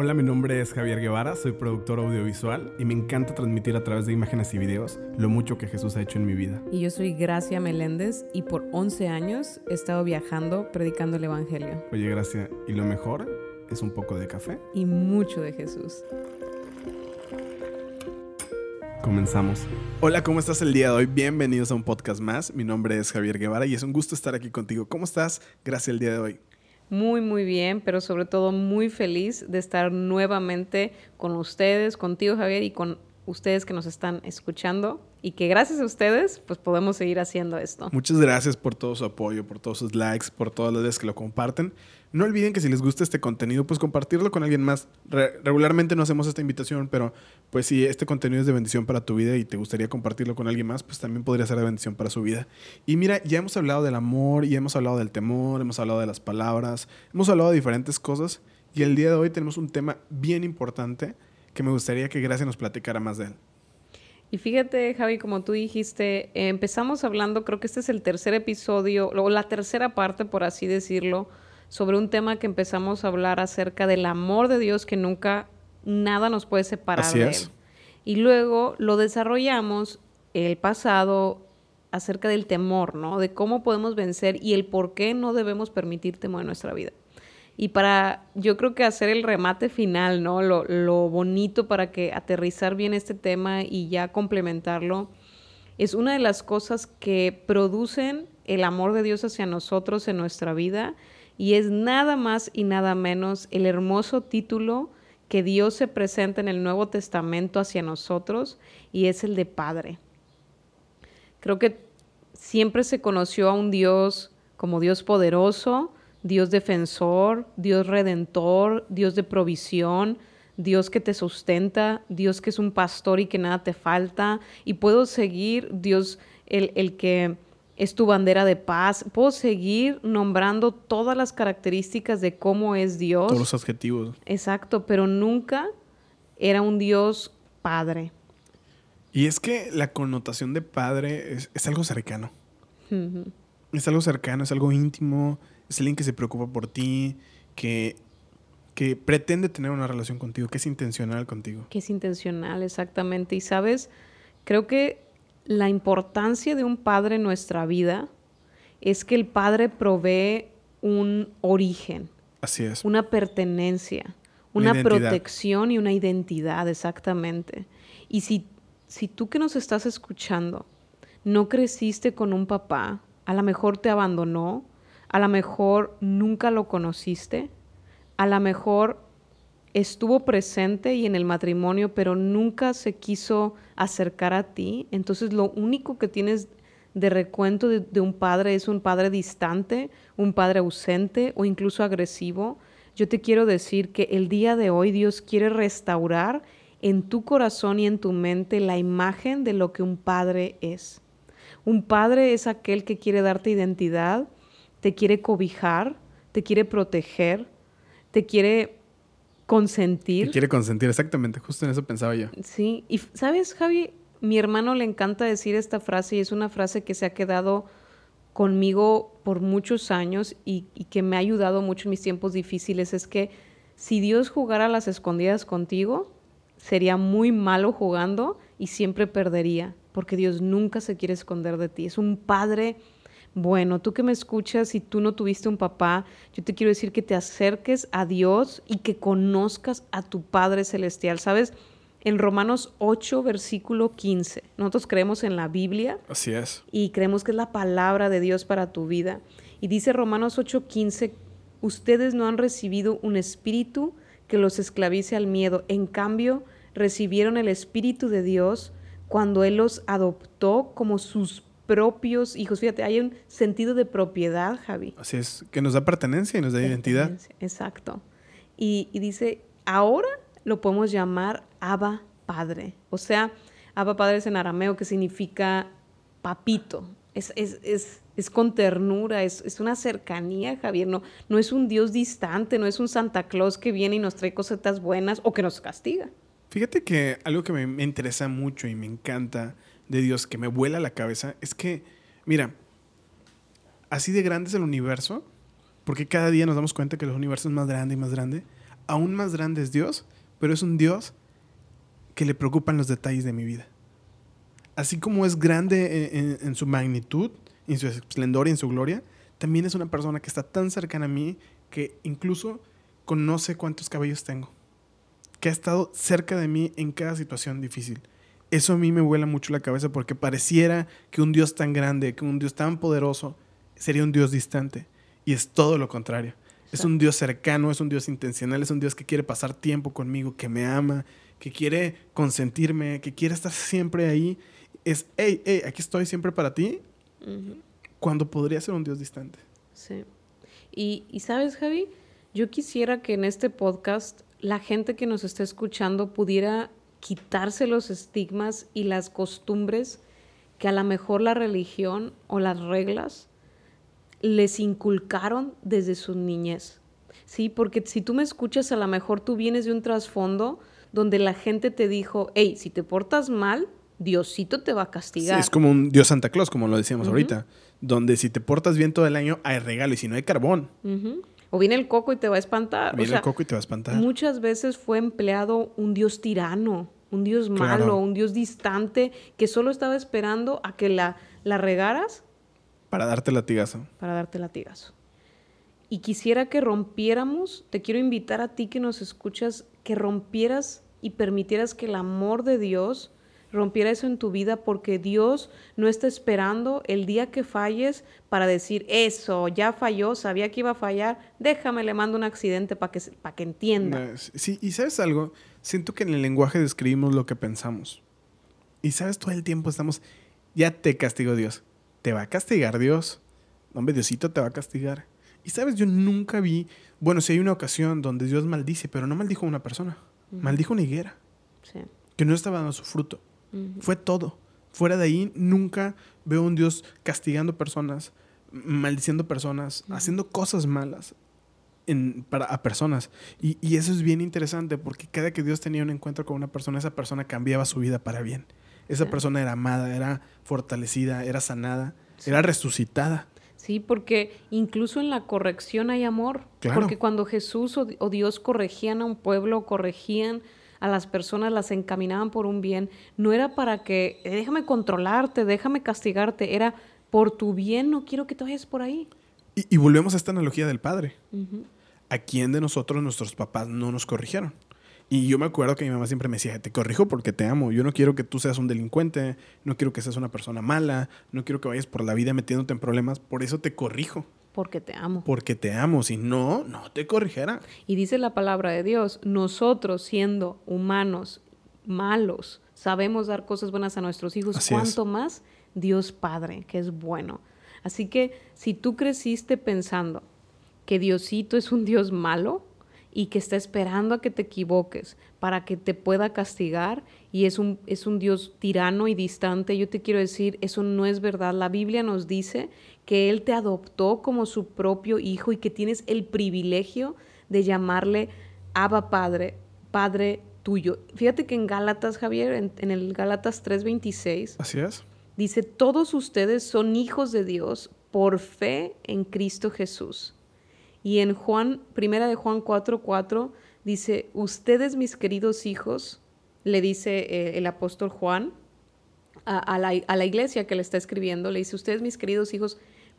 Hola, mi nombre es Javier Guevara, soy productor audiovisual y me encanta transmitir a través de imágenes y videos lo mucho que Jesús ha hecho en mi vida. Y yo soy Gracia Meléndez y por 11 años he estado viajando predicando el Evangelio. Oye, Gracia, ¿y lo mejor es un poco de café? Y mucho de Jesús. Comenzamos. Hola, ¿cómo estás el día de hoy? Bienvenidos a un podcast más. Mi nombre es Javier Guevara y es un gusto estar aquí contigo. ¿Cómo estás? Gracias el día de hoy. Muy, muy bien, pero sobre todo muy feliz de estar nuevamente con ustedes, contigo Javier y con ustedes que nos están escuchando y que gracias a ustedes pues podemos seguir haciendo esto. Muchas gracias por todo su apoyo, por todos sus likes, por todas las veces que lo comparten. No olviden que si les gusta este contenido, pues compartirlo con alguien más. regularmente no hacemos esta invitación, pero pues si este contenido es de bendición para tu vida y te gustaría compartirlo con alguien más, pues también podría ser de bendición para su vida. Y mira, ya hemos hablado del amor, y hemos hablado del temor, hemos hablado de las palabras, hemos hablado de diferentes cosas y el día de hoy tenemos un tema bien importante que me gustaría que Gracia nos platicara más de él. Y fíjate, Javi, como tú dijiste, empezamos hablando, creo que este es el tercer episodio, o la tercera parte, por así decirlo, sobre un tema que empezamos a hablar acerca del amor de Dios que nunca nada nos puede separar de él. Y luego lo desarrollamos el pasado acerca del temor, ¿no? De cómo podemos vencer y el por qué no debemos permitir temor en nuestra vida. Y para, yo creo que hacer el remate final, ¿no? Lo, lo bonito para que aterrizar bien este tema y ya complementarlo, es una de las cosas que producen el amor de Dios hacia nosotros en nuestra vida y es nada más y nada menos el hermoso título que Dios se presenta en el Nuevo Testamento hacia nosotros y es el de Padre. Creo que siempre se conoció a un Dios como Dios poderoso, Dios defensor, Dios redentor, Dios de provisión, Dios que te sustenta, Dios que es un pastor y que nada te falta. Y puedo seguir, Dios el, el que es tu bandera de paz. Puedo seguir nombrando todas las características de cómo es Dios. Todos los adjetivos. Exacto, pero nunca era un Dios padre. Y es que la connotación de padre es, algo cercano. Es algo cercano, es algo íntimo, es alguien que se preocupa por ti, que, que pretende tener una relación contigo, que es intencional contigo. Que es intencional, exactamente. Y sabes, creo que la importancia de un padre en nuestra vida es que el padre provee un origen. Así es. Una pertenencia, una, protección y una identidad, exactamente. Y si, si tú que nos estás escuchando no creciste con un papá, a lo mejor te abandonó, a lo mejor nunca lo conociste, a lo mejor estuvo presente y en el matrimonio, pero nunca se quiso acercar a ti. Entonces lo único que tienes de recuento de, un padre es un padre distante, un padre ausente o incluso agresivo. Yo te quiero decir que el día de hoy Dios quiere restaurar en tu corazón y en tu mente la imagen de lo que un padre es. Un padre es aquel que quiere darte identidad, te quiere cobijar, te quiere proteger, te quiere consentir. quiere consentir, exactamente, justo en eso pensaba yo. Sí, y sabes, Javi, mi hermano le encanta decir esta frase y es una frase que se ha quedado conmigo por muchos años y, que me ha ayudado mucho en mis tiempos difíciles, es que si Dios jugara a las escondidas contigo, sería muy malo jugando y siempre perdería, porque Dios nunca se quiere esconder de ti. Es un padre bueno, tú que me escuchas y tú no tuviste un papá, yo te quiero decir que te acerques a Dios y que conozcas a tu Padre Celestial. ¿Sabes? En Romanos 8, versículo 15, nosotros creemos en la Biblia. Así es. Y creemos que es la palabra de Dios para tu vida. Y dice Romanos 8, 15, ustedes no han recibido un espíritu que los esclavice al miedo. En cambio, recibieron el espíritu de Dios cuando Él los adoptó como sus propios hijos. Fíjate, hay un sentido de propiedad, Javi. Así es, que nos da pertenencia y nos da identidad. Exacto. Y, dice, ahora lo podemos llamar Abba Padre. O sea, Abba Padre es en arameo que significa papito. Es, es, con ternura, es, una cercanía, Javier. No, no es un Dios distante, no es un Santa Claus que viene y nos trae cositas buenas o que nos castiga. Fíjate que algo que me interesa mucho y me encanta de Dios que me vuela la cabeza es que, mira, así de grande es el universo, porque cada día nos damos cuenta que el universo es más grande y más grande. aún más grande es Dios, pero es un Dios que le preocupan los detalles de mi vida. Así como es grande en, en su magnitud, en su esplendor y en su gloria, también es una persona que está tan cercana a mí que incluso conoce cuántos cabellos tengo, que ha estado cerca de mí en cada situación difícil. Eso a mí me vuela mucho la cabeza porque pareciera que un Dios tan grande, que un Dios tan poderoso, sería un Dios distante. Y es todo lo contrario. Es un Dios cercano, es un Dios intencional, es un Dios que quiere pasar tiempo conmigo, que me ama, que quiere consentirme, que quiere estar siempre ahí. Es, hey, hey, aquí estoy siempre para ti, cuando podría ser un Dios distante. Sí. Y, y sabes, Javi, yo quisiera que en este podcast la gente que nos está escuchando pudiera quitarse los estigmas y las costumbres que a lo mejor la religión o las reglas les inculcaron desde su niñez. Sí, porque si tú me escuchas, a lo mejor tú vienes de un trasfondo donde la gente te dijo, hey, si te portas mal, Diosito te va a castigar. Sí, es como un Dios Santa Claus, como lo decíamos ahorita, donde si te portas bien todo el año hay regalo y si no hay carbón. O viene el coco y te va a espantar. Viene el coco y te va a espantar. Muchas veces fue empleado un Dios tirano, un Dios malo, un Dios distante que solo estaba esperando a que la, la regaras. Para darte latigazo. Para darte latigazo. Y quisiera que rompiéramos, te quiero invitar a ti que nos escuchas, que rompieras y permitieras que el amor de Dios rompiera eso en tu vida porque Dios no está esperando el día que falles para decir, eso, ya falló, sabía que iba a fallar, déjame, le mando un accidente para que, para que entienda. Sí, y sabes algo, siento que en el lenguaje describimos lo que pensamos. Y sabes, todo el tiempo estamos, ya te castigó Dios, te va a castigar Dios. Hombre, Diosito te va a castigar. Y sabes, yo nunca vi, bueno, si hay una ocasión donde Dios maldice, pero no maldijo a una persona, maldijo una higuera. Que no estaba dando su fruto. Fue todo. Fuera de ahí, nunca veo a un Dios castigando personas, maldiciendo personas, haciendo cosas malas en, para, a personas. Y, eso es bien interesante porque cada que Dios tenía un encuentro con una persona, esa persona cambiaba su vida para bien. Esa persona era amada, era fortalecida, era sanada, era resucitada. Sí, porque incluso en la corrección hay amor. Porque cuando Jesús o, o Dios corregían a un pueblo, corregían a las personas, las encaminaban por un bien, no era para que eh, déjame controlarte, déjame castigarte, era por tu bien, no quiero que te vayas por ahí. Y, volvemos a esta analogía del padre. ¿A quién de nosotros nuestros papás no nos corrigieron? Y yo me acuerdo que mi mamá siempre me decía, te corrijo porque te amo. Yo no quiero que tú seas un delincuente, no quiero que seas una persona mala, no quiero que vayas por la vida metiéndote en problemas, por eso te corrijo. Porque te amo. Porque te amo, si no, no te corrigiera. Y dice la palabra de Dios, nosotros siendo humanos malos, sabemos dar cosas buenas a nuestros hijos, cuanto más Dios Padre, que es bueno. Así que si tú creciste pensando que Diosito es un Dios malo, y que está esperando a que te equivoques para que te pueda castigar y es un, es un Dios tirano y distante, yo te quiero decir, eso no es verdad. La Biblia nos dice que Él te adoptó como su propio hijo y que tienes el privilegio de llamarle Abba Padre, Padre tuyo. Fíjate que en Gálatas, Javier, en, en el Gálatas 3:26, así es. Dice, todos ustedes son hijos de Dios por fe en Cristo Jesús. Y en Juan, primera de Juan 4:4 4, dice, ustedes mis queridos hijos, le dice eh, el apóstol Juan a, la, a la iglesia que le está escribiendo, le dice, ustedes mis queridos hijos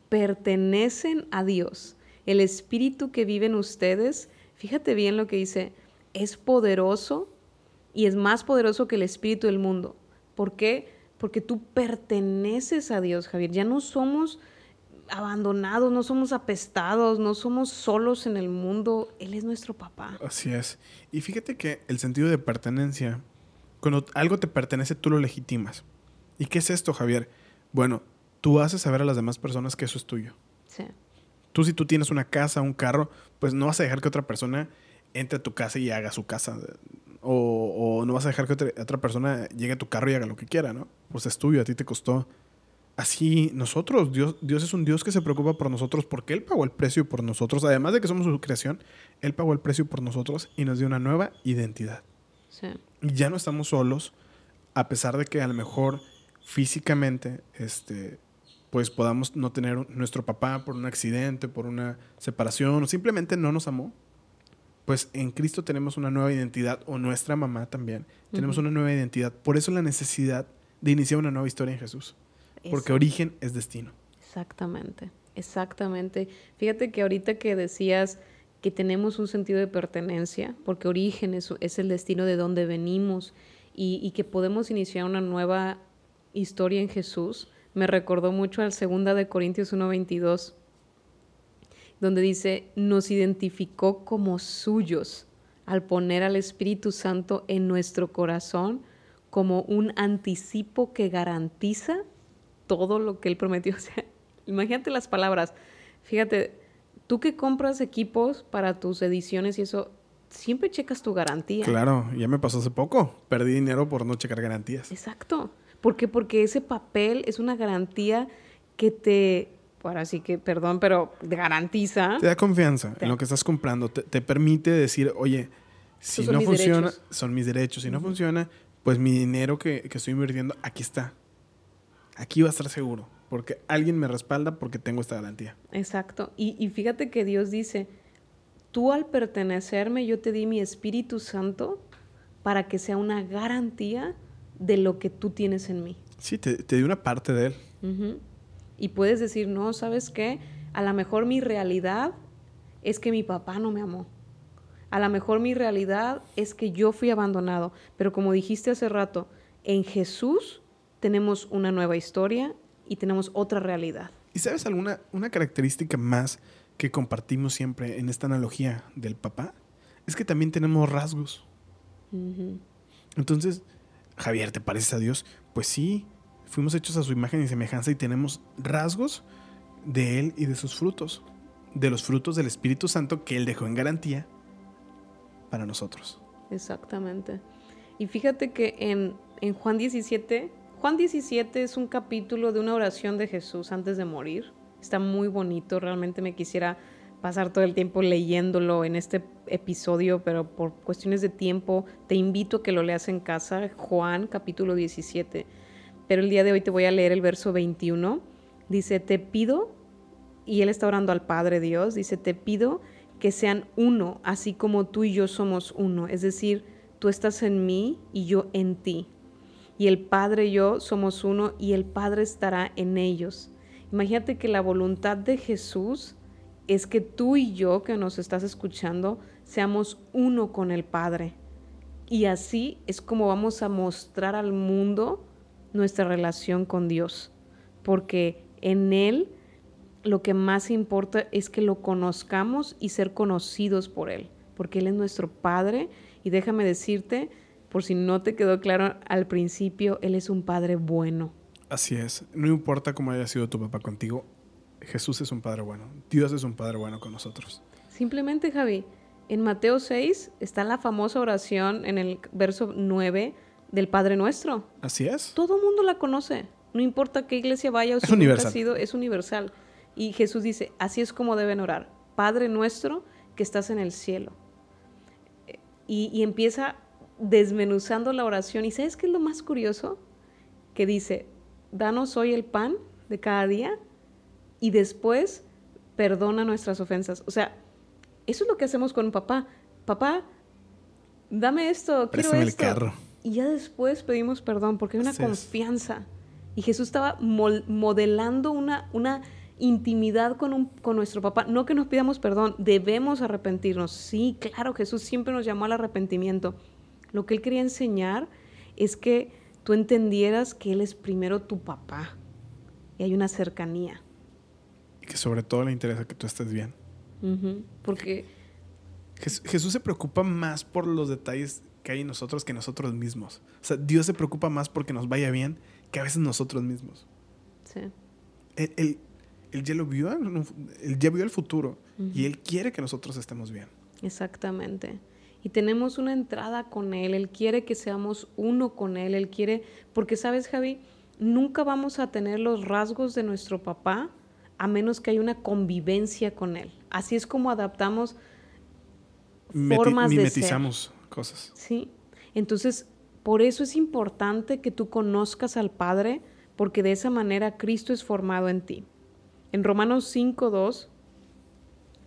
pertenecen a Dios. El espíritu que vive en ustedes, fíjate bien lo que dice, es poderoso y es más poderoso que el espíritu del mundo. ¿Por qué? Porque tú perteneces a Dios, Javier. Ya no somos abandonados, no somos apestados, no somos solos en el mundo. Él es nuestro papá. Así es. Y fíjate que el sentido de pertenencia, cuando algo te pertenece, tú lo legitimas. ¿Y qué es esto, Javier? Bueno, tú haces saber a las demás personas que eso es tuyo. Sí. Tú si tú tienes una casa, un carro, pues no vas a dejar que otra persona entre a tu casa y haga su casa. O, o no vas a dejar que otra, otra persona llegue a tu carro y haga lo que quiera, ¿no? Pues es tuyo, a ti te costó así nosotros, Dios, Dios es un Dios que se preocupa por nosotros porque Él pagó el precio por nosotros. Además de que somos su creación, Él pagó el precio por nosotros y nos dio una nueva identidad. Sí. Y ya no estamos solos, a pesar de que a lo mejor físicamente, este, pues podamos no tener nuestro papá por un accidente, por una separación, o simplemente no nos amó. pues en Cristo tenemos una nueva identidad, o nuestra mamá también, tenemos una nueva identidad. Por eso la necesidad de iniciar una nueva historia en Jesús. Porque origen es destino. Exactamente, exactamente. Fíjate que ahorita que decías que tenemos un sentido de pertenencia, porque origen es, es el destino de donde venimos y, y, que podemos iniciar una nueva historia en Jesús, me recordó mucho al 2 de Corintios 1.22, donde dice, nos identificó como suyos al poner al Espíritu Santo en nuestro corazón como un anticipo que garantiza todo lo que Él prometió. O sea, imagínate las palabras. Fíjate, tú que compras equipos para tus ediciones y eso, siempre checas tu garantía. Claro, ya me pasó hace poco. Perdí dinero por no checar garantías. Exacto. ¿Por qué? Porque ese papel es una garantía que te, ahora sí que, perdón, pero te garantiza. Te da confianza en lo que estás comprando. Te, permite decir, oye, si no funciona, son mis derechos. Si no funciona, pues mi dinero que, que estoy invirtiendo, aquí está. Aquí va a estar seguro. Porque alguien me respalda porque tengo esta garantía. Exacto. Y, y fíjate que Dios dice, tú al pertenecerme, yo te di mi Espíritu Santo para que sea una garantía de lo que tú tienes en mí. Sí, te, te di una parte de él. Y puedes decir, no, ¿sabes qué? A lo mejor mi realidad es que mi papá no me amó. A lo mejor mi realidad es que yo fui abandonado. Pero como dijiste hace rato, en Jesús tenemos una nueva historia y tenemos otra realidad. ¿Y sabes alguna una característica más que compartimos siempre en esta analogía del papá? Es que también tenemos rasgos. Entonces, Javier, ¿te pareces a Dios? Pues sí, fuimos hechos a su imagen y semejanza y tenemos rasgos de Él y de sus frutos, de los frutos del Espíritu Santo que Él dejó en garantía para nosotros. Exactamente. Y fíjate que en, en Juan 17, Juan 17 es un capítulo de una oración de Jesús antes de morir. Está muy bonito, realmente me quisiera pasar todo el tiempo leyéndolo en este episodio, pero por cuestiones de tiempo te invito a que lo leas en casa, Juan capítulo 17. Pero el día de hoy te voy a leer el verso 21. Dice, te pido, y él está orando al Padre Dios, dice, te pido que sean uno, así como tú y yo somos uno. Es decir, tú estás en mí y yo en ti. Y el Padre y yo somos uno y el Padre estará en ellos. Imagínate que la voluntad de Jesús es que tú y yo que nos estás escuchando seamos uno con el Padre. Y así es como vamos a mostrar al mundo nuestra relación con Dios. Porque en Él lo que más importa es que lo conozcamos y ser conocidos por Él. Porque Él es nuestro Padre. Y déjame decirte, por si no te quedó claro al principio, Él es un Padre bueno. Así es. No importa cómo haya sido tu papá contigo, Jesús es un Padre bueno. Dios es un Padre bueno con nosotros. Simplemente, Javi, en Mateo 6 está la famosa oración en el verso 9 del Padre Nuestro. Así es. Todo el mundo la conoce. No importa qué iglesia vaya o si es ha sido, es universal. Y Jesús dice, así es como deben orar. Padre nuestro que estás en el cielo. Y, y empieza desmenuzando la oración. ¿Y sabes qué es lo más curioso? Que dice, danos hoy el pan de cada día y después perdona nuestras ofensas. O sea, eso es lo que hacemos con un papá. Papá, dame esto, quiero esto. el carro. Y ya después pedimos perdón porque hay una confianza. Y Jesús estaba modelando una, una intimidad con, un, con nuestro papá. No que nos pidamos perdón, debemos arrepentirnos. Sí, claro, Jesús siempre nos llamó al arrepentimiento. Lo que él quería enseñar es que tú entendieras que Él es primero tu papá y hay una cercanía que sobre todo le interesa que tú estés bien. Porque Jesús se preocupa más por los detalles que hay en nosotros que nosotros mismos. O sea, Dios se preocupa más porque nos vaya bien que a veces nosotros mismos. Sí. Él, ya lo vio, él ya vio el futuro y Él quiere que nosotros estemos bien. Exactamente. Y tenemos una entrada con Él, Él quiere que seamos uno con Él, Él quiere, porque sabes Javi, nunca vamos a tener los rasgos de nuestro papá a menos que haya una convivencia con él. Así es como adaptamos formas de ser. cosas. Sí. Entonces, por eso es importante que tú conozcas al Padre, porque de esa manera Cristo es formado en ti. En Romanos 5.2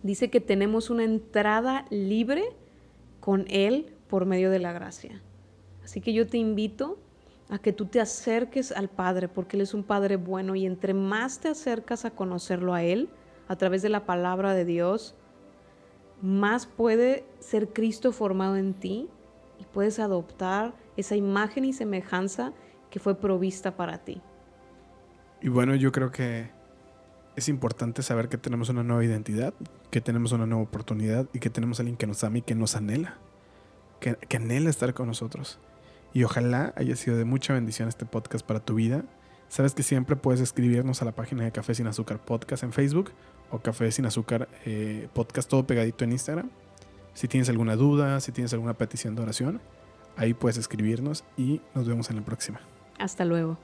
dice que tenemos una entrada libre con Él por medio de la gracia. Así que yo te invito a que tú te acerques al Padre, porque Él es un Padre bueno y entre más te acercas a conocerlo a Él, a través de la palabra de Dios, más puede ser Cristo formado en ti y puedes adoptar esa imagen y semejanza que fue provista para ti. Y bueno, yo creo que es importante saber que tenemos una nueva identidad, que tenemos una nueva oportunidad y que tenemos a alguien que nos ama y que nos anhela, que, anhela estar con nosotros. Y ojalá haya sido de mucha bendición este podcast para tu vida. Sabes que siempre puedes escribirnos a la página de Café Sin Azúcar Podcast en Facebook o Café Sin Azúcar eh, Podcast todo pegadito en Instagram. Si tienes alguna duda, si tienes alguna petición de oración, ahí puedes escribirnos y nos vemos en la próxima. Hasta luego.